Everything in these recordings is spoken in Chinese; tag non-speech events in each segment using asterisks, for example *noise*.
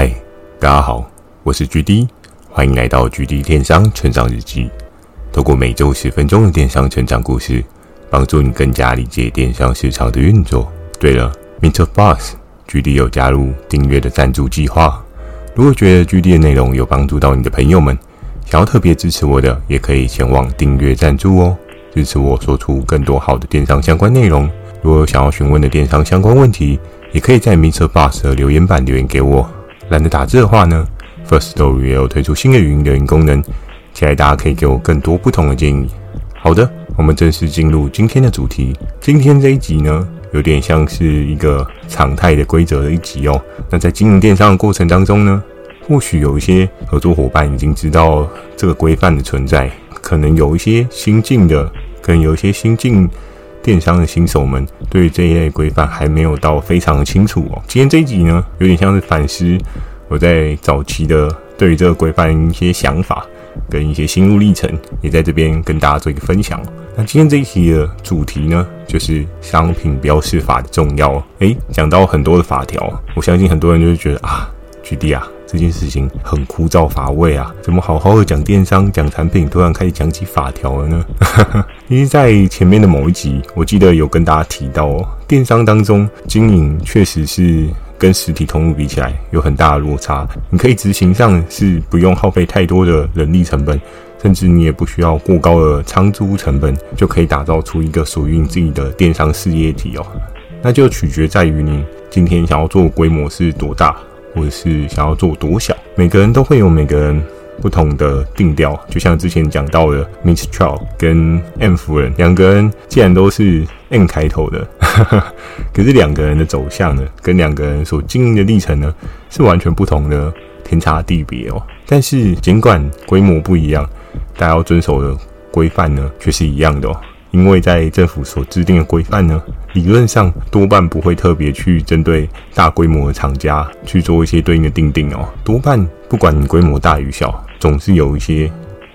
嗨，大家好，我是 GD，欢迎来到 GD 电商成长日记。透过每周十分钟的电商成长故事，帮助你更加理解电商市场的运作。对了，MixerBox，GD 有加入订阅的赞助计划。如果觉得 GD 的内容有帮助到你的朋友们，想要特别支持我的，也可以前往订阅赞助哦，支持我说出更多好的电商相关内容。如果有想要询问的电商相关问题，也可以在 MixerBox 的留言板留言给我。懒得打字的话呢，Firstory 也有推出新的语音留言功能，期待大家可以给我更多不同的建议。好的，我们正式进入今天的主题。今天这一集呢，有点像是一个常态的规则的一集哦。那在经营电商的过程当中呢，或许有一些合作伙伴已经知道这个规范的存在，可能有一些新进的，可能有一些新进电商的新手们对于这一类规范还没有到非常的清楚哦。今天这一集呢，有点像是反思我在早期的对于这个规范一些想法跟一些心路历程，也在这边跟大家做一个分享。那今天这一集的主题呢，就是商品标示法的重要。诶，讲到很多的法条，我相信很多人就会觉得啊，GD 啊。这件事情很枯燥乏味啊！怎么好好的讲电商、讲产品，突然开始讲起法条了呢？*laughs* 因为在前面的某一集，我记得有跟大家提到哦，电商当中经营确实是跟实体通路比起来有很大的落差。你可以执行上是不用耗费太多的人力成本，甚至你也不需要过高的仓租成本，就可以打造出一个属于你自己的电商事业体哦。那就取决在于你今天想要做的规模是多大。或者是想要做多小，每个人都会有每个人不同的定调。就像之前讲到的，Mistral 跟 M 夫人两个人，既然都是 M 开头的，*laughs* 可是两个人的走向呢，跟两个人所经营的历程呢，是完全不同的，天差地别哦。但是尽管规模不一样，大家要遵守的规范呢，却是一样的哦。因为在政府所制定的规范呢，理论上多半不会特别去针对大规模的厂家去做一些对应的定定哦。多半不管你规模大与小，总是有一些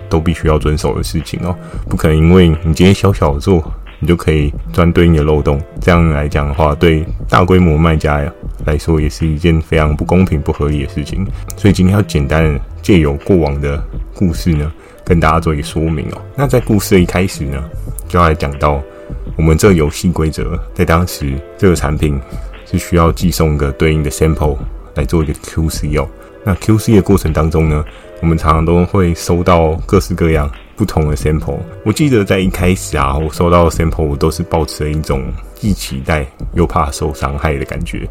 都必须要遵守的事情哦。不可能因为你今天小小的做，你就可以钻对应的漏洞。这样来讲的话，对大规模卖家呀来说，也是一件非常不公平、不合理的事情。所以今天要简单借由过往的故事呢，跟大家做一个说明哦。那在故事的一开始呢，就要来讲到我们这个游戏规则，在当时这个产品是需要寄送一个对应的 sample 来做一个 QC 哦。那 QC 的过程当中呢，我们常常都会收到各式各样不同的 sample。我记得在一开始啊，我收到 sample 我都是抱持了一种既期待又怕受伤害的感觉。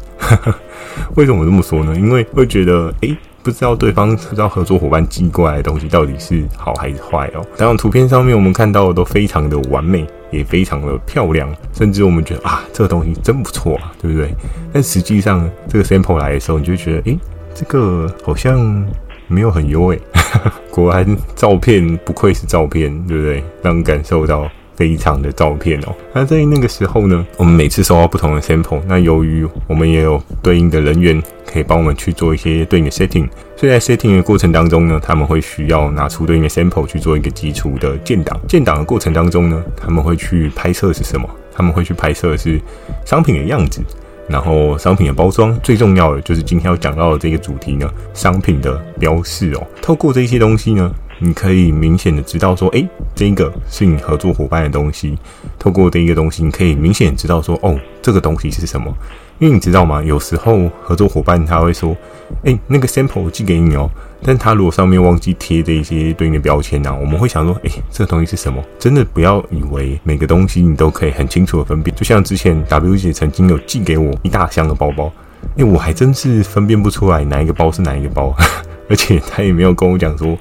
*laughs* 为什么这么说呢？因为会觉得，诶、不知道对方不知道合作伙伴寄过来的东西到底是好还是坏哦。当然，图片上面我们看到的都非常的完美，也非常的漂亮，甚至我们觉得啊，这个东西真不错啊，对不对？但实际上，这个 sample 来的时候，你就觉得，诶，这个好像没有很优诶。*laughs* 果然，照片不愧是照片，对不对？让人感受到。非常的照片哦，那在那个时候呢，我们每次收到不同的 sample，那由于我们也有对应的人员可以帮我们去做一些对应的 setting，所以在 setting 的过程当中呢，他们会需要拿出对应的 sample 去做一个基础的建档。建档的过程当中呢，他们会去拍摄是什么？他们会去拍摄的是商品的样子，然后商品的包装，最重要的就是今天要讲到的这个主题呢，商品的标示哦。透过这些东西呢。你可以明显的知道说，诶，这个是你合作伙伴的东西。透过这一个东西，你可以明显知道说，哦，这个东西是什么？因为你知道吗？有时候合作伙伴他会说，诶，那个 sample 寄给你哦，但他如果上面忘记贴这一些对应的标签呢，我们会想说，诶，这个东西是什么？真的不要以为每个东西你都可以很清楚的分辨。就像之前 W 姐曾经有寄给我一大箱的包包，诶，我还真是分辨不出来哪一个包是哪一个包。*laughs* 而且他也没有跟我讲说，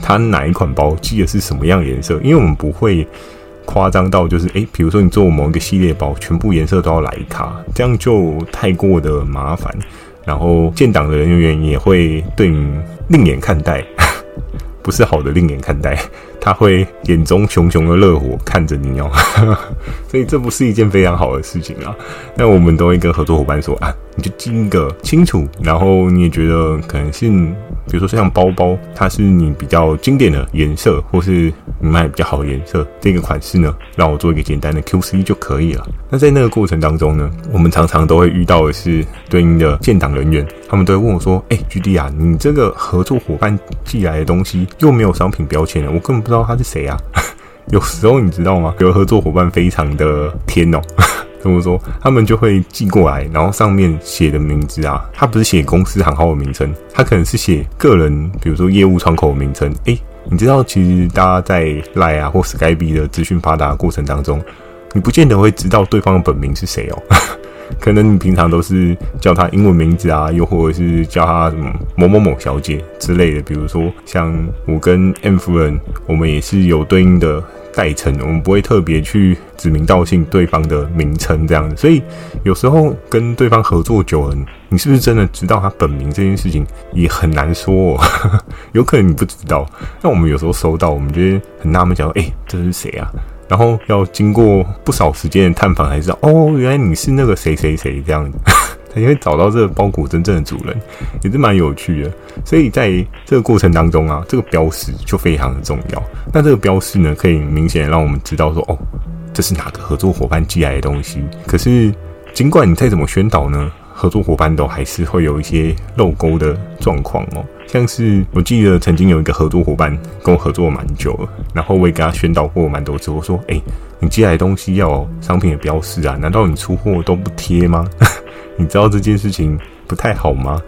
他哪一款包寄的是什么样颜色，因为我们不会夸张到就是，诶，比如说你做某一个系列包，全部颜色都要来一卡，这样就太过的麻烦。然后建档的人员也会对你另眼看待，*laughs* 不是好的另眼看待。他会眼中熊熊的热火看着你哦，*laughs* 所以这不是一件非常好的事情啊。那我们都会跟合作伙伴说啊，你就记一个清楚，然后你也觉得可能是，比如说像包包，它是你比较经典的颜色，或是你卖比较好的颜色，这个款式呢，让我做一个简单的 QC 就可以了。那在那个过程当中呢，我们常常都会遇到的是对应的建档人员，他们都会问我说：“哎，GD 啊，你这个合作伙伴寄来的东西又没有商品标签了，我根本不知道他是谁啊。*laughs* ”有时候你知道吗？有合作伙伴非常的天哦，*laughs* 怎么说？他们就会寄过来，然后上面写的名字啊，他不是写公司行号的名称，他可能是写个人，比如说业务窗口的名称。哎，你知道，其实大家在 Line 啊或 Skype 的资讯发达的过程当中，你不见得会知道对方的本名是谁哦。可能你平常都是叫他英文名字啊，又或者是叫他什么某某某小姐之类的。比如说，像我跟 M 夫人，我们也是有对应的代称，我们不会特别去指名道姓对方的名称这样子。所以有时候跟对方合作久了，你是不是真的知道他本名这件事情也很难说哦。*laughs* 有可能你不知道。那我们有时候收到，我们觉得很纳闷，讲说：“哎，这是谁啊？”然后要经过不少时间的探访，才知道哦，原来你是那个谁谁谁这样子，*laughs* 才会找到这个包裹真正的主人，也是蛮有趣的。所以在这个过程当中啊，这个标识就非常的重要。那这个标识呢，可以明显让我们知道说，哦，这是哪个合作伙伴寄来的东西。可是，尽管你再怎么宣导呢，合作伙伴都还是会有一些漏钩的状况哦。像是我记得曾经有一个合作伙伴跟我合作蛮久了，然后我也跟他宣导过蛮多次。我说：“哎、你寄来的东西要商品的标示啊，难道你出货都不贴吗？*laughs* 你知道这件事情不太好吗？”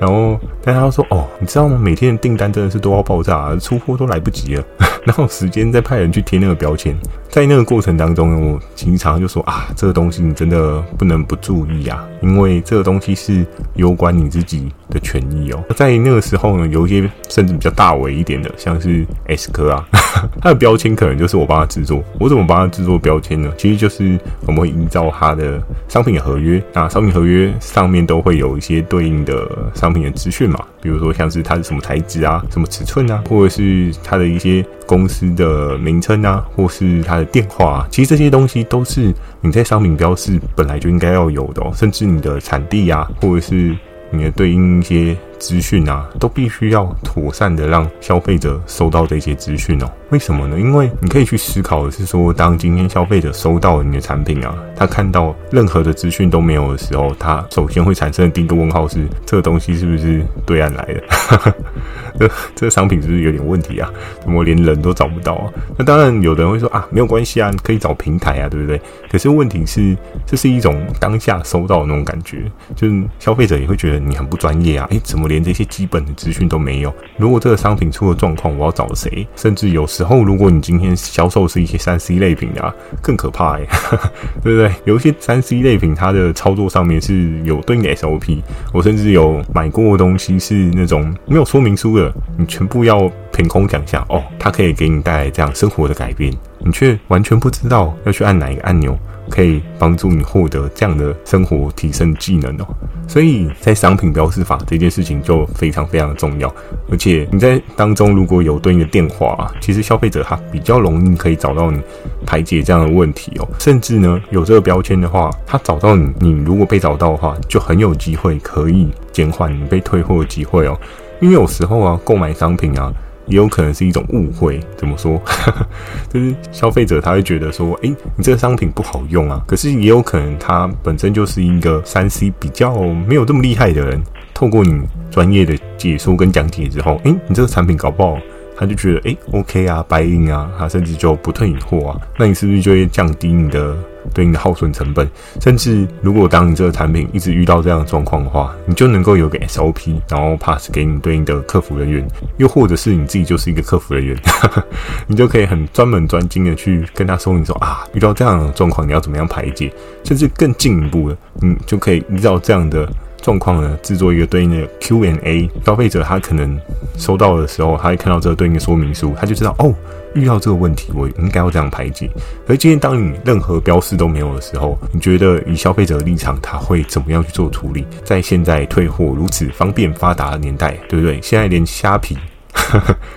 然后，但他说：“哦，你知道吗？每天的订单真的是都要爆炸啊，出货都来不及了。*laughs* 然后时间再派人去贴那个标签，在那个过程当中呢，我经常就说啊，这个东西你真的不能不注意啊，因为这个东西是攸关你自己的权益哦。在那个时候呢，有一些甚至比较大为一点的，像是 S 科啊，*laughs* 它的标签可能就是我帮他制作。我怎么帮他制作标签呢？其实就是我们会依照他的商品合约，那商品合约上面都会有一些对应的商。商品的资讯嘛，比如说像是它是什么材质啊，什么尺寸啊，或者是它的一些公司的名称啊，或是它的电话啊，其实这些东西都是你在商品标示本来就应该要有的哦，甚至你的产地啊，或者是你的对应一些。资讯啊，都必须要妥善的让消费者收到这些资讯哦。为什么呢？因为你可以去思考的是说，当今天消费者收到你的产品啊，他看到任何的资讯都没有的时候，他首先会产生的第一个问号是：这个东西是不是对岸来的？*laughs* 这这个商品是不是有点问题啊？怎么连人都找不到啊？那当然，有的人会说啊，没有关系啊，可以找平台啊，对不对？可是问题是，这是一种当下收到的那种感觉，就是消费者也会觉得你很不专业啊。诶，怎么？连这些基本的资讯都没有。如果这个商品出了状况，我要找谁？甚至有时候，如果你今天销售是一些三 C 类品的啊，更可怕哎，*laughs* 对不对？有一些三 C 类品，它的操作上面是有对应的 SOP。我甚至有买过的东西是那种没有说明书的，你全部要凭空想象哦，它可以给你带来这样生活的改变，你却完全不知道要去按哪一个按钮。可以帮助你获得这样的生活提升技能哦，所以在商品标示法这件事情就非常非常的重要，而且你在当中如果有对应的电话，啊其实消费者他比较容易可以找到你，排解这样的问题哦，甚至呢有这个标签的话，他找到你，你如果被找到的话，就很有机会可以减缓你被退货的机会哦，因为有时候啊购买商品啊。也有可能是一种误会，怎么说？*laughs* 就是消费者他会觉得说，诶、欸，你这个商品不好用啊。可是也有可能他本身就是一个三 C 比较没有这么厉害的人，透过你专业的解说跟讲解之后，诶、欸，你这个产品搞不好。他就觉得，诶 OK 啊，buy in 啊，他甚至就不退你货啊，那你是不是就会降低你的对应的耗损成本？甚至如果当你这个产品一直遇到这样的状况的话，你就能够有个 SOP，然后 pass 给你对应的客服人员，又或者是你自己就是一个客服人员，*laughs* 你就可以很专门专精的去跟他说，你说啊，遇到这样的状况你要怎么样排解，甚至更进一步的，你就可以依照这样的。状况呢，制作一个对应的 Q&A，消费者他可能收到的时候，他会看到这个对应的说明书，他就知道哦，遇到这个问题，我应该要这样排解。而今天当你任何标示都没有的时候，你觉得以消费者的立场，他会怎么样去做处理？在现在退货如此方便发达的年代，对不对？现在连虾皮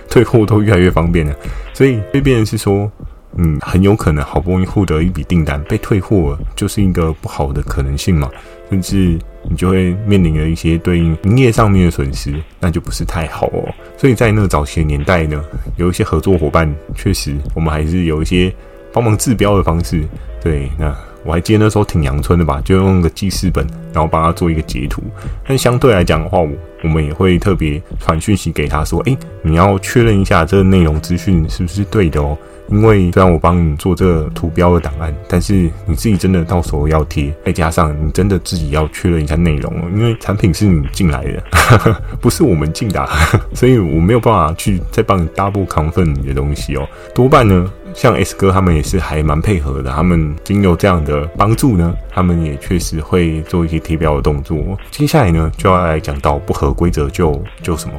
退货都越来越方便了，所以这边是说。嗯，很有可能好不容易获得一笔订单被退货，就是一个不好的可能性嘛，甚至你就会面临了一些对应营业上面的损失，那就不是太好哦。所以在那个早期的年代呢，有一些合作伙伴，确实我们还是有一些帮忙治标的方式。对，那我还记得那时候挺阳春的吧，就用个记事本，然后帮他做一个截图。但相对来讲的话，我我们也会特别传讯息给他说，诶，你要确认一下这个内容资讯是不是对的哦。因为虽然我帮你做这个图标的档案，但是你自己真的到时候要贴，再加上你真的自己要确认一下内容，因为产品是你进来的，*laughs* 不是我们进的，所以我没有办法去再帮你 double confirm 你的东西哦。多半呢，像 S 哥他们也是还蛮配合的，他们经由这样的帮助呢，他们也确实会做一些贴标的动作。接下来呢，就要来讲到不合规则就就什么。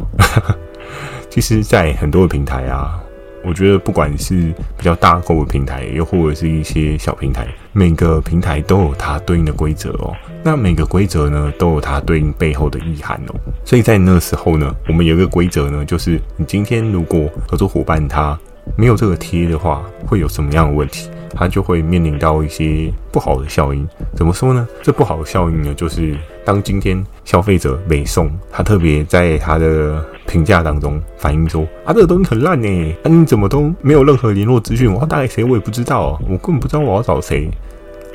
*laughs* 其实，在很多的平台啊。我觉得不管是比较大购物平台，又或者是一些小平台，每个平台都有它对应的规则哦。那每个规则呢，都有它对应背后的意涵哦。所以在那时候呢，我们有一个规则呢，就是你今天如果合作伙伴他没有这个贴的话，会有什么样的问题？他就会面临到一些不好的效应。怎么说呢？这不好的效应呢，就是当今天消费者美送，他特别在他的。评价当中反映说啊，这个东西很烂呢，那、你怎么都没有任何联络资讯？我要打给谁我也不知道，我根本不知道我要找谁，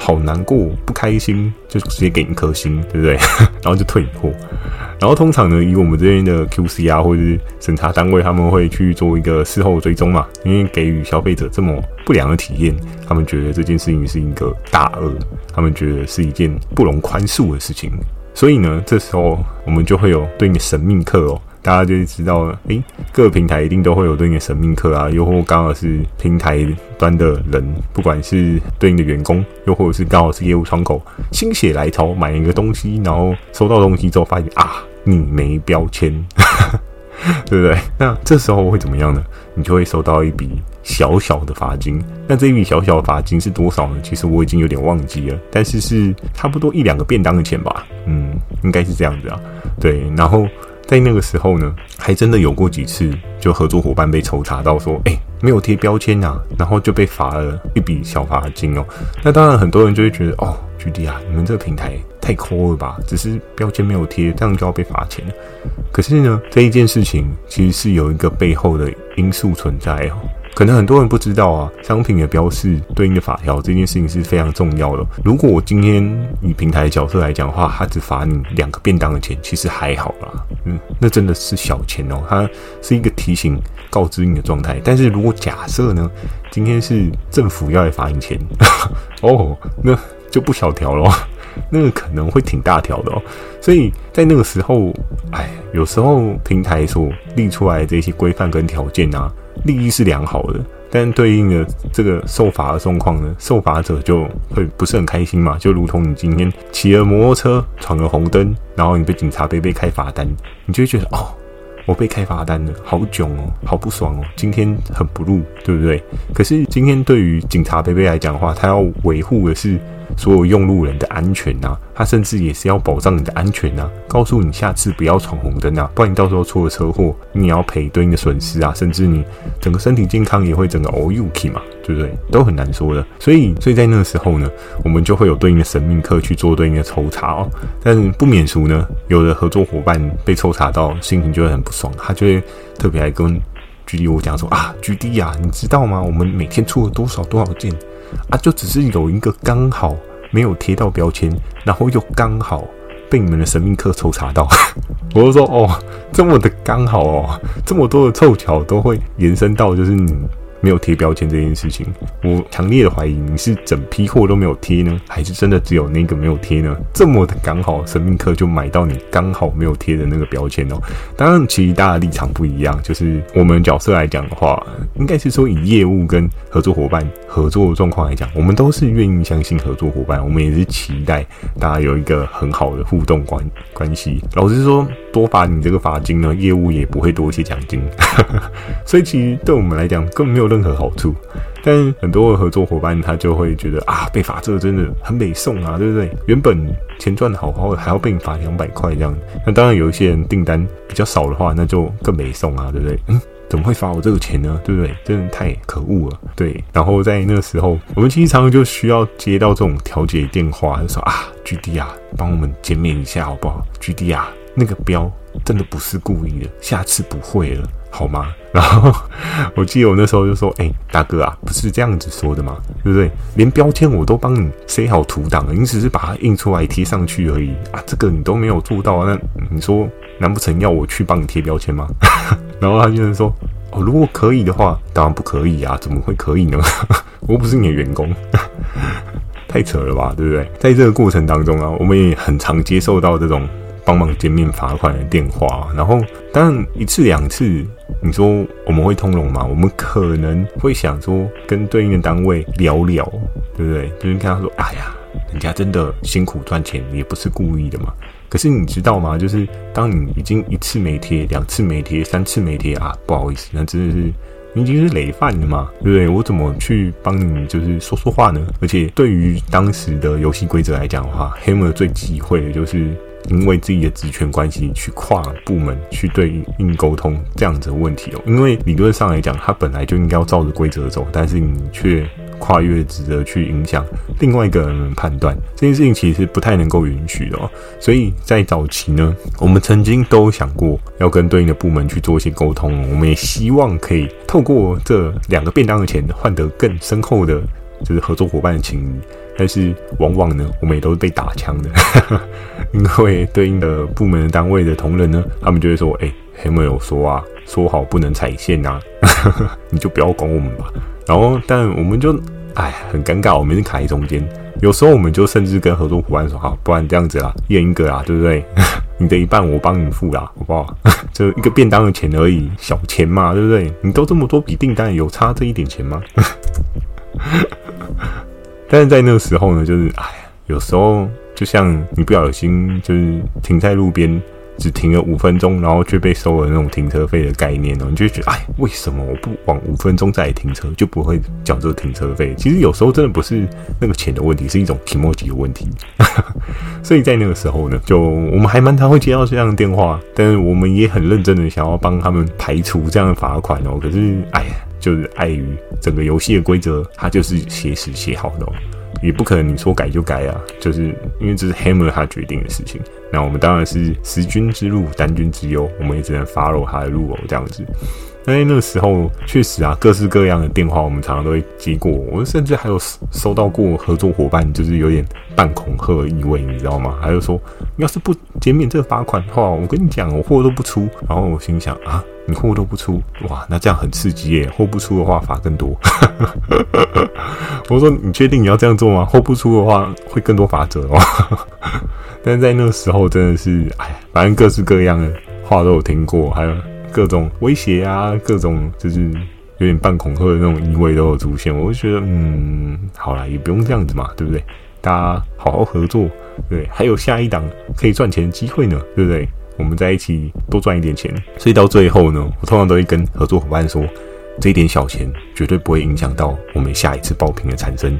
好难过，不开心，就直接给你一颗星，对不对？*laughs* 然后就退货。然后通常呢，以我们这边的 QC 啊，或者是审查单位，他们会去做一个事后追踪嘛，因为给予消费者这么不良的体验，他们觉得这件事情是一个大恶，他们觉得是一件不容宽恕的事情。所以呢，这时候我们就会有对应的神秘客哦。大家就知道了，诶，各个平台一定都会有对应的神秘客啊，又或刚好是平台端的人，不管是对应的员工，又或者是刚好是业务窗口，心血来潮买一个东西，然后收到东西之后发现啊，你没标签，*laughs* 对不对？那这时候会怎么样呢？你就会收到一笔小小的罚金。那这一笔小小的罚金是多少呢？其实我已经有点忘记了，但是是差不多一两个便当的钱吧。嗯，应该是这样子啊。对，然后。在那个时候呢，还真的有过几次，就合作伙伴被抽查到说，哎，没有贴标签啊，然后就被罚了一笔小罚金哦。那当然，很多人就会觉得，哦，GD 啊，你们这个平台太抠了吧？只是标签没有贴，这样就要被罚钱。可是呢，这一件事情其实是有一个背后的因素存在哦。可能很多人不知道啊，商品的标示对应的法条这件事情是非常重要的。如果我今天以平台角色来讲的话，他只罚你两个便当的钱，其实还好啦。嗯，那真的是小钱哦，它是一个提醒、告知你的状态。但是如果假设呢，今天是政府要来罚你钱，*laughs* 哦，那就不小条咯，那个可能会挺大条的哦。所以在那个时候，哎，有时候平台所立出来的这些规范跟条件啊。利益是良好的，但对应的这个受罚的状况呢，受罚者就会不是很开心嘛。就如同你今天骑了摩托车闯了红灯，然后你被警察杯杯开罚单，你就会觉得哦，我被开罚单了，好囧哦，好不爽哦，今天很不入，对不对？可是今天对于警察贝贝来讲的话，他要维护的是。所有用路人的安全呐、啊，他甚至也是要保障你的安全呐、啊，告诉你下次不要闯红灯啊，不然你到时候出了车祸，你也要赔对应的损失啊，甚至你整个身体健康也会整个 all UK 嘛，对不对？都很难说的。所以，所以在那个时候呢，我们就会有对应的神秘客去做对应的抽查哦。但是不免俗呢，有的合作伙伴被抽查到，心情就会很不爽，他就会特别来跟 GD 我讲说啊居 d 呀，你知道吗？我们每天出了多少多少件。啊，就只是有一个刚好没有贴到标签，然后又刚好被你们的神秘客抽查到，*laughs* 我就说哦，这么的刚好哦，这么多的凑巧都会延伸到就是你。没有贴标签这件事情，我强烈的怀疑你是整批货都没有贴呢，还是真的只有那个没有贴呢？这么的刚好，神秘客就买到你刚好没有贴的那个标签哦。当然，其实大家立场不一样，就是我们角色来讲的话，应该是说以业务跟合作伙伴合作的状况来讲，我们都是愿意相信合作伙伴，我们也是期待大家有一个很好的互动关关系。老实说，多罚你这个罚金呢，业务也不会多一些奖金，*laughs* 所以其实对我们来讲，根本没有。任何好处，但很多的合作伙伴他就会觉得啊，被罚这个真的很美送啊，对不对？原本钱赚的好好的，还要被你罚两百块这样。那当然有一些人订单比较少的话，那就更美送啊，对不对？嗯，怎么会罚我这个钱呢？对不对？真的太可恶了。对，然后在那个时候，我们经常就需要接到这种调解电话，就说啊，GD 啊，帮我们减免一下好不好？GD 啊，那个标真的不是故意的，下次不会了。好吗？然后我记得我那时候就说：“哎、大哥啊，不是这样子说的嘛，对不对？连标签我都帮你塞好图档了，你只是把它印出来贴上去而已啊，这个你都没有做到，那你说难不成要我去帮你贴标签吗？” *laughs* 然后他就是说：“哦，如果可以的话，当然不可以啊，怎么会可以呢？*laughs* 我不是你的员工，*laughs* 太扯了吧，对不对？在这个过程当中啊，我们也很常接受到这种。”帮忙减免罚款的电话，然后当然一次两次，你说我们会通融吗？我们可能会想说跟对应的单位聊聊，对不对？就是跟他说，哎呀，人家真的辛苦赚钱，也不是故意的嘛。可是你知道吗？就是当你已经一次没贴、两次没贴、三次没贴啊，不好意思，那真的是你已经是累犯了嘛，对不对？我怎么去帮你就是说说话呢？而且对于当时的游戏规则来讲的话，Hammer 最忌讳的就是。因为自己的职权关系去跨部门去对应沟通这样子的问题哦，因为理论上来讲，他本来就应该要照着规则走，但是你却跨越职责去影响另外一个人的判断，这件事情其实不太能够允许的哦。所以在早期呢，我们曾经都想过要跟对应的部门去做一些沟通，我们也希望可以透过这两个便当的钱换得更深厚的，就是合作伙伴的情谊。但是往往呢，我们也都是被打枪的，*laughs* 因为对应的部门的单位的同仁呢，*laughs* 他们就会说：“哎、欸，还没有说啊，说好不能踩线啊，*laughs* 你就不要管我们吧。”然后，但我们就哎，很尴尬，我们是卡在中间。有时候我们就甚至跟合作伙伴说：“好，不然这样子啦，一人一个啦，对不对？*laughs* 你的一半我帮你付啦，好不好？就一个便当的钱而已，小钱嘛，对不对？你都这么多笔订单，有差这一点钱吗？”但是在那个时候呢，就是哎呀，有时候就像你不小心就是停在路边，只停了五分钟，然后却被收了那种停车费的概念哦，你就觉得哎，为什么我不往五分钟再停车就不会缴这个停车费？其实有时候真的不是那个钱的问题，是一种気持ち的问题。所以在那个时候呢，就我们还蛮常会接到这样的电话，但是我们也很认真的想要帮他们排除这样的罚款哦。可是哎呀。就是碍于整个游戏的规则，它就是写死写好的，也不可能你说改就改啊。就是因为这是 Hammer 他决定的事情，那我们当然是十军之路，单军之忧，我们也只能 follow 他的路哦，这样子。那那个时候，确实啊，各式各样的电话我们常常都会接过，我们甚至还有收到过合作伙伴就是有点半恐吓的意味，你知道吗？还有说，要是不减免这个罚款的话，我跟你讲，我货都不出。然后我心想啊，你货都不出，哇，那这样很刺激耶！货不出的话罚更多。*laughs* 我说你确定你要这样做吗？货不出的话会更多罚则哦。*laughs* 但在那个时候真的是，哎，反正各式各样的话都有听过，还有。各种威胁啊，各种就是有点半恐吓的那种意味都有出现，我就觉得，嗯，好啦，也不用这样子嘛，对不对？大家好好合作，对，还有下一档可以赚钱的机会呢，对不对？我们在一起多赚一点钱，所以到最后呢，我通常都会跟合作伙伴说，这一点小钱绝对不会影响到我们下一次爆品的产生。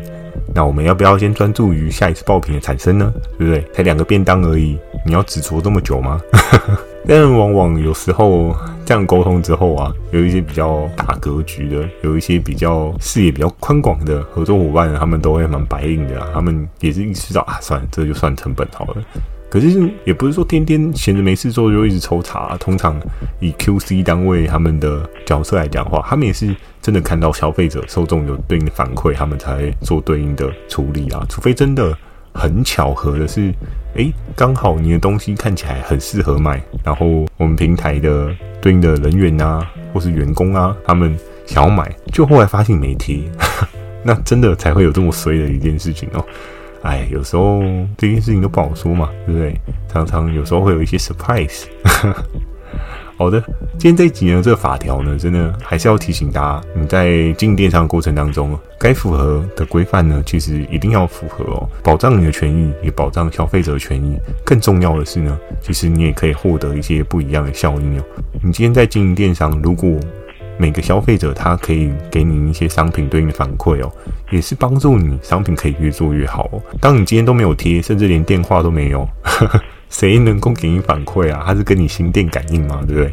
那我们要不要先专注于下一次爆品的产生呢？对不对？才两个便当而已，你要执着这么久吗？*laughs* 但往往有时候这样沟通之后啊，有一些比较大格局的，有一些比较视野比较宽广的合作伙伴，他们都会蛮白领的，他们也是意识到啊，算了，这就算成本好了。可是也不是说天天闲着没事做就一直抽查。通常以 QC 单位他们的角色来讲的话，他们也是真的看到消费者受众有对应的反馈，他们才做对应的处理啊。除非真的。很巧合的是，诶，刚好你的东西看起来很适合卖，然后我们平台的对应的人员啊，或是员工啊，他们想要买，就后来发现没贴，*laughs* 那真的才会有这么衰的一件事情哦。哎，有时候这件事情都不好说嘛，对不对？常常有时候会有一些 surprise。*laughs* 好的，今天这一集呢，这个法条呢，真的还是要提醒大家，你在经营电商过程当中，该符合的规范呢，其实一定要符合哦，保障你的权益，也保障消费者的权益。更重要的是呢，其实你也可以获得一些不一样的效应哦。你今天在经营电商，如果每个消费者他可以给你一些商品对应的反馈哦，也是帮助你商品可以越做越好哦。当你今天都没有贴，甚至连电话都没有，*laughs* 谁能够给你反馈啊？他是跟你心电感应吗？对不对？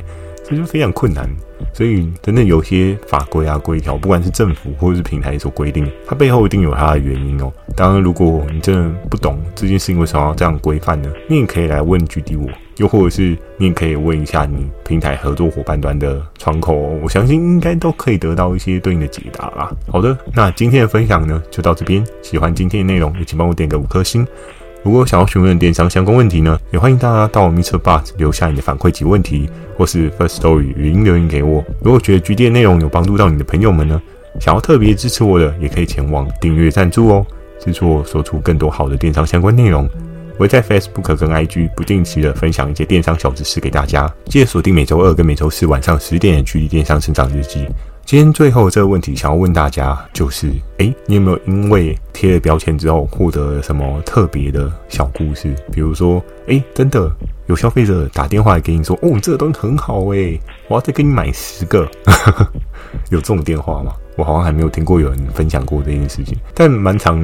这就非常困难。所以，真的有些法规啊、规条，不管是政府或者是平台所规定，它背后一定有它的原因哦。当然，如果你真的不懂这件事情为什么要这样规范呢？你也可以来问 GD 我，又或者是你也可以问一下你平台合作伙伴端的窗口，我相信应该都可以得到一些对应的解答啦。好的，那今天的分享呢，就到这边。喜欢今天的内容，也请帮我点个五颗星。如果想要询问电商相关问题呢，也欢迎大家到 MixerBox 留下你的反馈及问题，或是 First Story 语音留言给我。如果觉得 GD 内容有帮助到你的朋友们呢，想要特别支持我的，也可以前往订阅赞助哦，支持我说出更多好的电商相关内容。我会在 Facebook 跟 IG 不定期的分享一些电商小知识给大家，记得锁定每周二跟每周四晚上十点的 GD 电商成长日记。今天最后这个问题想要问大家，就是，诶，你有没有因为贴了标签之后获得了什么特别的小故事？比如说，诶，真的有消费者打电话来给你说，哦，这个东西很好诶，我要再给你买十个，*laughs* 有这种电话吗？我好像还没有听过有人分享过这件事情，但蛮常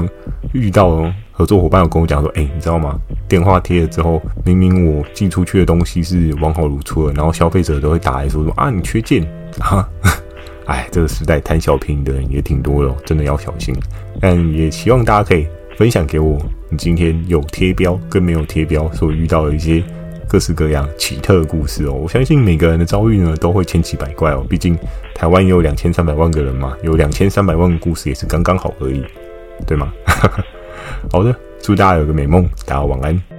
遇到合作伙伴有跟我讲说，诶，你知道吗？电话贴了之后，明明我寄出去的东西是完好如初的，然后消费者都会打来说说，啊，你缺件啊。*laughs* 哎，这个时代贪小便宜的人也挺多的，真的要小心。但也希望大家可以分享给我，你今天有贴标跟没有贴标所遇到的一些各式各样奇特的故事哦。我相信每个人的遭遇呢都会千奇百怪哦，毕竟台湾有两千三百万个人嘛，有两千三百万个故事也是刚刚好而已，对吗？*laughs* 好的，祝大家有个美梦，大家晚安。